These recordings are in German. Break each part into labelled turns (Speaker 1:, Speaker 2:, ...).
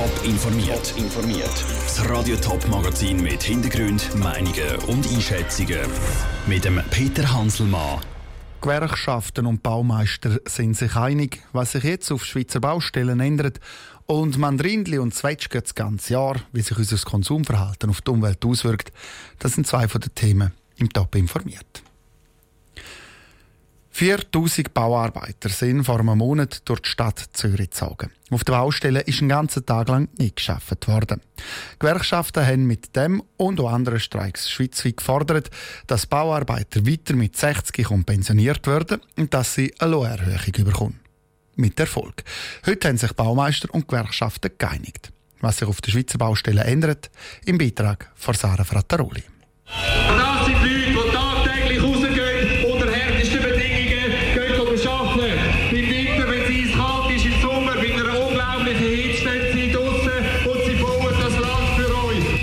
Speaker 1: Top informiert. informiert. Das Radio Top Magazin mit Hintergrund, Meinungen und Einschätzungen mit dem Peter Hanselmann.
Speaker 2: Gewerkschaften und Baumeister sind sich einig, was sich jetzt auf Schweizer Baustellen ändert. Und Mandrindli und Zwetschge das ganze Jahr, wie sich unser Konsumverhalten auf die Umwelt auswirkt, das sind zwei von den Themen im Top informiert. 4000 Bauarbeiter sind vor einem Monat durch die Stadt Zürich gezogen. Auf der Baustelle ist einen ganzen Tag lang nicht geschafft worden. Gewerkschaften haben mit dem und auch anderen Streiks schweizweit gefordert, dass Bauarbeiter weiter mit 60 pensioniert werden und dass sie eine Lohnerhöhung bekommen. Mit Erfolg. Heute haben sich Baumeister und Gewerkschaften geeinigt. Was sich auf der Schweizer Baustelle ändert, im Beitrag von Sarah Frattaroli.
Speaker 3: Tagtäglich Hitze, stehen sie draußen und sie bauen das Land für euch.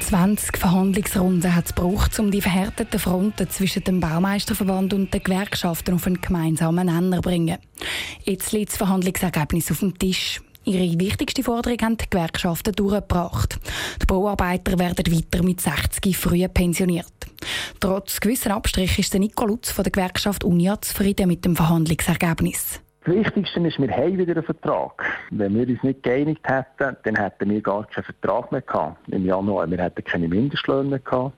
Speaker 4: 20 Verhandlungsrunden hat es gebraucht, um die verhärteten Fronten zwischen dem Baumeisterverband und den Gewerkschaften auf einen gemeinsamen Nenner zu bringen. Jetzt liegt das Verhandlungsergebnis auf dem Tisch. Ihre wichtigste Forderung haben die Gewerkschaften durchgebracht. Die Bauarbeiter werden weiter mit 60 früh pensioniert. Trotz gewisser Abstrichen ist der Nico Lutz von der Gewerkschaft Unia zufrieden mit dem Verhandlungsergebnis.
Speaker 5: Das Wichtigste ist, wir haben wieder einen Vertrag. Wenn wir uns nicht geeinigt hätten, dann hätten wir gar keinen Vertrag mehr gehabt im Januar. Wir hätten keine Mindestlöhne mehr gehabt.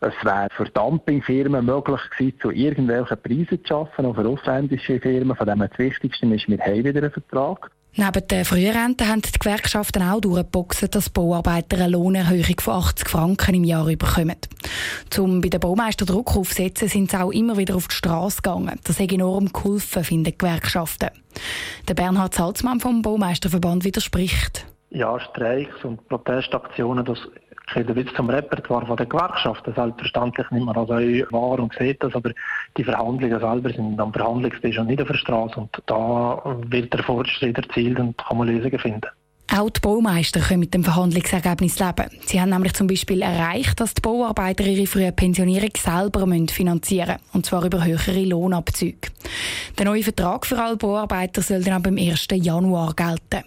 Speaker 5: Es wäre für Dumpingfirmen möglich gewesen, zu irgendwelchen Preisen zu arbeiten, auch für ausländische Firmen. Von dem her das Wichtigste ist, wir haben wieder einen Vertrag.
Speaker 4: Neben der Frührente haben die Gewerkschaften auch durchgeboxt, dass Bauarbeiter eine Lohnerhöhung von 80 Franken im Jahr bekommen. Um bei den Baumeister Druck aufzusetzen, sind sie auch immer wieder auf die Straße gegangen. Das hat enorm geholfen, finden die Gewerkschaften. Der Bernhard Salzmann vom Baumeisterverband widerspricht.
Speaker 6: Ja, Streiks und Protestaktionen, das gehört ein zum Repertoire der Gewerkschaften. Selbstverständlich nimmt man das auch wahr und sieht das, aber die Verhandlungen selber sind am Verhandlungstisch und nicht auf der Straße. Und da wird der Fortschritt erzielt und kann man Lösungen finden.
Speaker 4: Auch die Baumeister können mit dem Verhandlungsergebnis leben. Sie haben nämlich zum Beispiel erreicht, dass die Bauarbeiter ihre frühe Pensionierung selber finanzieren müssen, und zwar über höhere Lohnabzüge. Der neue Vertrag für alle Bauarbeiter soll dann ab dem 1. Januar gelten.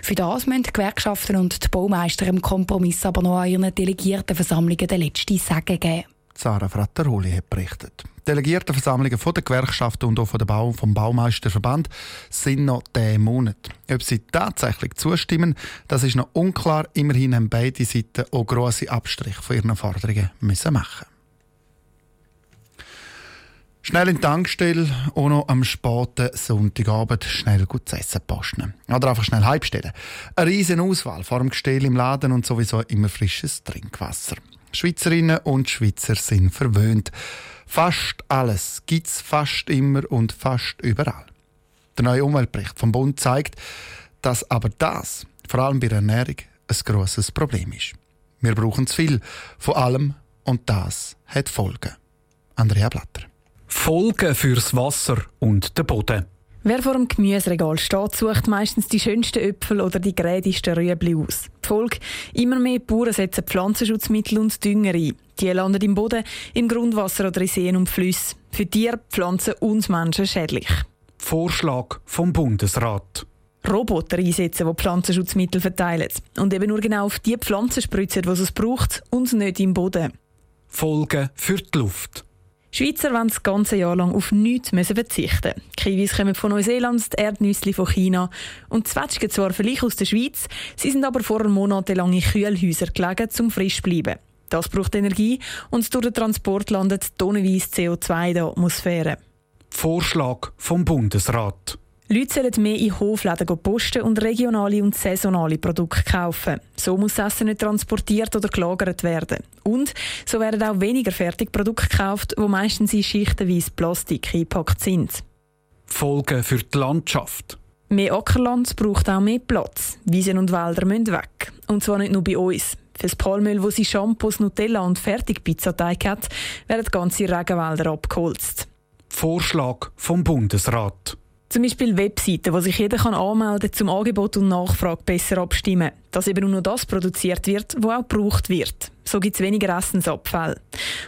Speaker 4: Für das müssen die Gewerkschaften und die Baumeister im Kompromiss aber noch an ihren Delegiertenversammlungen den letzten Sagen geben.
Speaker 2: Sarah Frattaroli hat berichtet. Delegiertenversammlungen von der Gewerkschaften und auch von der Bau vom Baumeisterverband sind noch diesen Monat. Ob sie tatsächlich zustimmen, das ist noch unklar. Immerhin haben beide Seiten auch grosse Abstriche von ihren Forderungen müssen machen. Schnell in die Tankstelle und noch am späten Sonntagabend schnell gut zu essen posten. Oder einfach schnell heimstellen. Eine riesen Auswahl vor dem Gestell im Laden und sowieso immer frisches Trinkwasser. Schweizerinnen und Schweizer sind verwöhnt. Fast alles gibt es fast immer und fast überall. Der neue Umweltbericht vom Bund zeigt, dass aber das, vor allem bei der Ernährung, ein grosses Problem ist. Wir brauchen zu viel von allem und das hat Folgen. Andrea Blatter.
Speaker 7: Folgen fürs Wasser und den Boden.
Speaker 8: Wer vor dem Gemüseregal steht, sucht meistens die schönsten Äpfel oder die grädigsten Rüebli aus. Die Folge, immer mehr Bauern setzen Pflanzenschutzmittel und Dünger ein. Die landen im Boden, im Grundwasser oder in Seen und Flüssen. Für Tiere, Pflanzen und Menschen schädlich.
Speaker 7: Vorschlag vom Bundesrat.
Speaker 8: Roboter einsetzen, die Pflanzenschutzmittel verteilen. Und eben nur genau auf die Pflanzen spritzen, die es braucht und nicht im Boden.
Speaker 7: Folgen für die Luft.
Speaker 8: Schweizer wollen das ganze Jahr lang auf nichts müssen verzichten. Die Kiwis kommen von Neuseeland, die Erdnüsse von China und Zwetschgen zwar vielleicht aus der Schweiz, sie sind aber vorher monatelang in Kühlhäusern gelegen, zum frisch zu bleiben. Das braucht Energie und durch den Transport landet tonnenweise CO2 in der Atmosphäre.
Speaker 7: Vorschlag vom Bundesrat.
Speaker 8: Leute sollen mehr in Hofläden posten und regionale und saisonale Produkte kaufen. So muss das Essen nicht transportiert oder gelagert werden. Und so werden auch weniger Fertigprodukte gekauft, die meistens in schichtenweise Plastik eingepackt sind.
Speaker 7: Folgen für die Landschaft.
Speaker 8: Mehr Ackerland braucht auch mehr Platz. Wiesen und Wälder müssen weg. Und zwar nicht nur bei uns. Für das Palmöl, wo sie Shampoos, Nutella und Fertigpizzateig hat, werden ganze Regenwälder abgeholzt.
Speaker 7: Vorschlag vom Bundesrat.
Speaker 8: Zum Beispiel Webseiten, wo sich jeder kann anmelden kann, zum Angebot und Nachfrage besser abstimmen. Dass eben nur das produziert wird, was auch gebraucht wird. So gibt es weniger Essensabfall.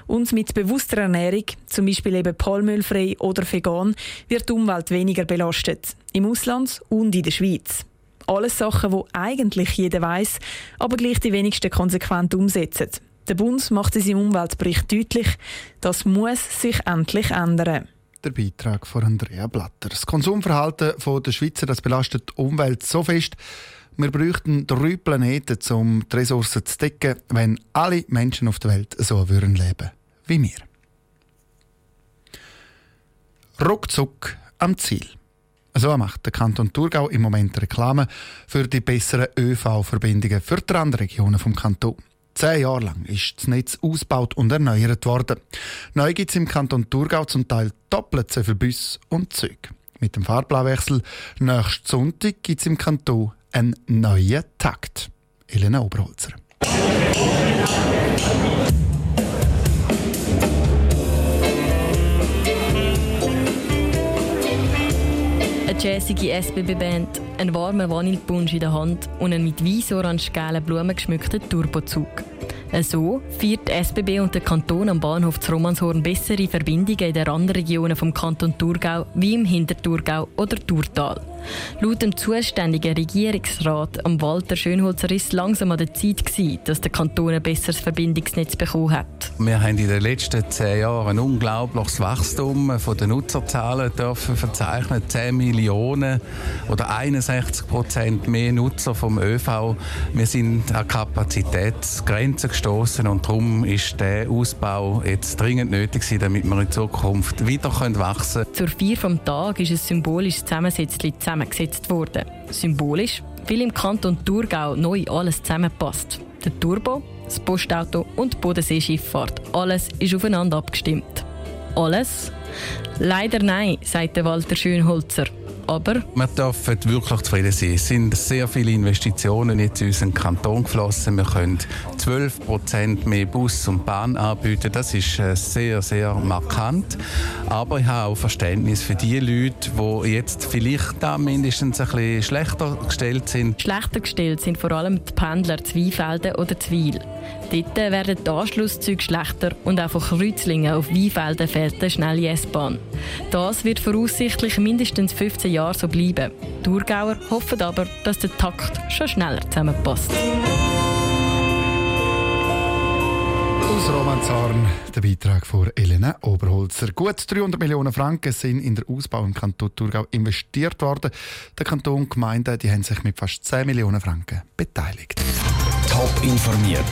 Speaker 8: Und mit bewusster Ernährung, zum Beispiel eben palmölfrei oder vegan, wird die Umwelt weniger belastet. Im Ausland und in der Schweiz. Alles Sachen, die eigentlich jeder weiß, aber gleich die wenigsten konsequent umsetzen. Der Bund macht in seinem Umweltbericht deutlich, das muss sich endlich ändern.
Speaker 2: Der Beitrag von Andrea Blatter. Das Konsumverhalten der Schweizer das belastet die Umwelt so fest, wir bräuchten drei Planeten, um die Ressourcen zu decken, wenn alle Menschen auf der Welt so würden leben wie wir. Ruckzuck am Ziel. So macht der Kanton Thurgau im Moment Reklame für die besseren ÖV-Verbindungen für die Randregionen vom Kanton. Zehn Jahre lang ist das Netz ausgebaut und erneuert worden. Neu gibt es im Kanton Thurgau zum Teil doppelt so viele Busse und Züge. Mit dem Fahrplanwechsel nächsten Sonntag gibt es im Kanton einen neuen Takt. Elena Oberholzer.
Speaker 9: Eine jazzige SBB-Band, ein warmer Vanillepunsch in der Hand und ein mit weiß-orange-gelben Blumen geschmückter Turbozug. So feiert die SBB und der Kanton am Bahnhof zu Romanshorn bessere Verbindungen in den Randregionen vom Kanton Thurgau wie im Hinterthurgau oder Thurtal. Laut dem zuständigen Regierungsrat am Walter Schönholzer ist es langsam an der Zeit gewesen, dass der Kanton ein besseres Verbindungsnetz bekommen hat.
Speaker 10: Wir haben in den letzten zehn Jahren ein unglaubliches Wachstum von den Nutzerzahlen dürfen verzeichnen. 10 Millionen oder 61 Prozent mehr Nutzer vom ÖV. Wir sind an Kapazitätsgrenzen gestoßen und darum ist der Ausbau jetzt dringend nötig gewesen, damit wir in Zukunft wieder wachsen können.
Speaker 9: Zur Vier vom Tag ist ein symbolisches Zusammensetzchen zusammengesetzt worden. Symbolisch, weil im Kanton Thurgau neu alles zusammenpasst. Der Turbo, das Postauto und die Bodenseeschifffahrt. Alles ist aufeinander abgestimmt. Alles? Leider nein, sagt Walter Schönholzer aber...
Speaker 10: Wir dürfen wirklich zufrieden sein. Es sind sehr viele Investitionen jetzt in unseren Kanton geflossen. Wir können 12 Prozent mehr Bus und Bahn anbieten. Das ist äh, sehr, sehr markant. Aber ich habe auch Verständnis für die Leute, die jetzt vielleicht da mindestens ein bisschen schlechter gestellt sind.
Speaker 9: Schlechter gestellt sind vor allem die Pendler Zweifelden oder Zwil. Dort werden die Anschlusszüge schlechter und auch von Kreuzlingen auf Weinfelden fährt eine schnelle S-Bahn. Das wird voraussichtlich mindestens 15 Jahre so bleiben. Die Thurgauer hoffen aber, dass der Takt schon schneller zusammenpasst.
Speaker 2: Aus Romanzarn der Beitrag von Elena Oberholzer. Gut 300 Millionen Franken sind in den Ausbau im Kanton Thurgau investiert worden. Der Kanton und Gemeinden die haben sich mit fast 10 Millionen Franken beteiligt.
Speaker 1: Top informiert,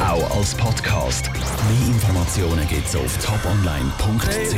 Speaker 1: auch als Podcast. Mehr Informationen gibt es auf toponline.ch.